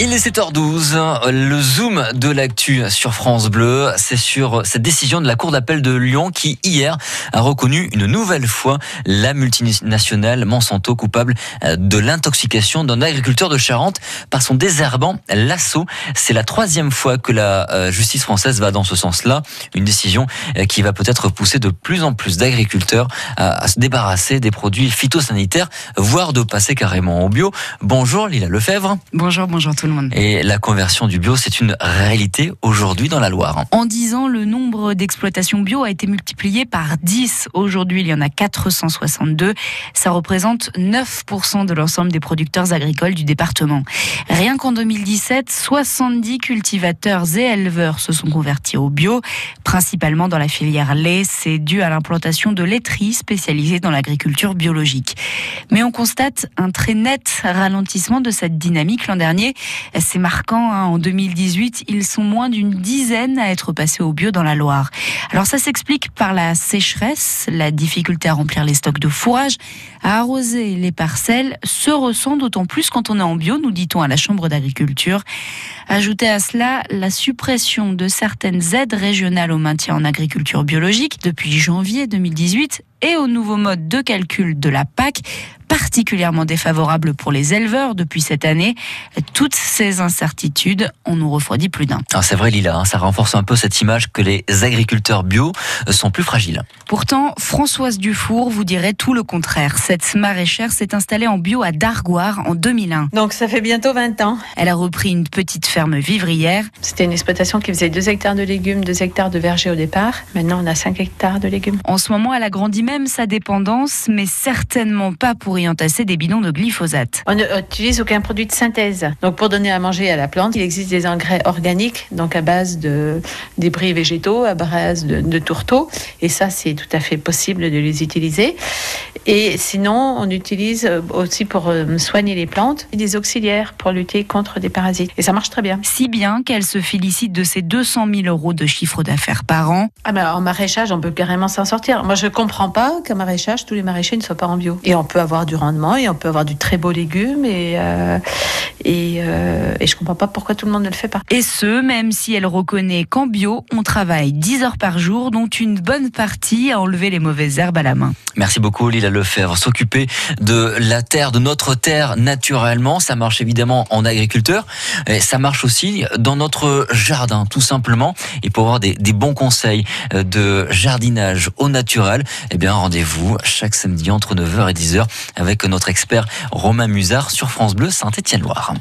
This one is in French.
Il est 7h12, le zoom de l'actu sur France Bleu, c'est sur cette décision de la Cour d'appel de Lyon qui hier a reconnu une nouvelle fois la multinationale Monsanto coupable de l'intoxication d'un agriculteur de Charente par son désherbant Lasso. C'est la troisième fois que la euh, justice française va dans ce sens-là, une décision euh, qui va peut-être pousser de plus en plus d'agriculteurs à se débarrasser des produits phytosanitaires, voire de passer carrément au bio. Bonjour Lila Lefebvre. Bonjour, bonjour tout et la conversion du bio, c'est une réalité aujourd'hui dans la Loire. En 10 ans, le nombre d'exploitations bio a été multiplié par 10. Aujourd'hui, il y en a 462. Ça représente 9% de l'ensemble des producteurs agricoles du département. Rien qu'en 2017, 70 cultivateurs et éleveurs se sont convertis au bio, principalement dans la filière lait. C'est dû à l'implantation de laiteries spécialisées dans l'agriculture biologique. Mais on constate un très net ralentissement de cette dynamique l'an dernier. C'est marquant, hein. en 2018, ils sont moins d'une dizaine à être passés au bio dans la Loire. Alors ça s'explique par la sécheresse, la difficulté à remplir les stocks de fourrage, à arroser les parcelles, se ressent d'autant plus quand on est en bio, nous dit-on à la Chambre d'agriculture. Ajoutez à cela la suppression de certaines aides régionales au maintien en agriculture biologique depuis janvier 2018 et au nouveau mode de calcul de la PAC particulièrement défavorable pour les éleveurs depuis cette année. Toutes ces incertitudes, on nous refroidit plus d'un. Ah, c'est vrai Lila, hein, ça renforce un peu cette image que les agriculteurs bio sont plus fragiles. Pourtant, Françoise Dufour vous dirait tout le contraire. Cette maraîchère s'est installée en bio à Dargoire en 2001. Donc ça fait bientôt 20 ans. Elle a repris une petite ferme vivrière. C'était une exploitation qui faisait 2 hectares de légumes, 2 hectares de verger au départ. Maintenant, on a 5 hectares de légumes. En ce moment, elle a grandi même sa dépendance, mais certainement pas pour y entasser des bidons de glyphosate. On n'utilise aucun produit de synthèse. Donc pour donner à manger à la plante, il existe des engrais organiques, donc à base de débris végétaux, à base de, de tourteaux. Et ça, c'est tout à fait possible de les utiliser. Et sinon, on utilise aussi pour euh, soigner les plantes des auxiliaires pour lutter contre des parasites. Et ça marche très bien. Si bien qu'elle se félicite de ses 200 000 euros de chiffre d'affaires par an. Ah ben en maraîchage, on peut carrément s'en sortir. Moi, je comprends pas qu'en maraîchage, tous les maraîchers ne soient pas en bio. Et on peut avoir du rendement et on peut avoir du très beau légume et, euh, et, euh, et je comprends pas pourquoi tout le monde ne le fait pas. Et ce, même si elle reconnaît qu'en bio, on travaille 10 heures par jour, dont une bonne partie à enlever les mauvaises herbes à la main. Merci beaucoup Lila Lefebvre. S'occuper de la terre, de notre terre naturellement, ça marche évidemment en agriculteur, et ça marche aussi dans notre jardin tout simplement. Et pour avoir des, bons conseils euh, de jardinage au naturel, eh bien rendez-vous chaque samedi entre 9h et 10h avec notre expert Romain Musard sur France Bleu Saint-Étienne-Loire.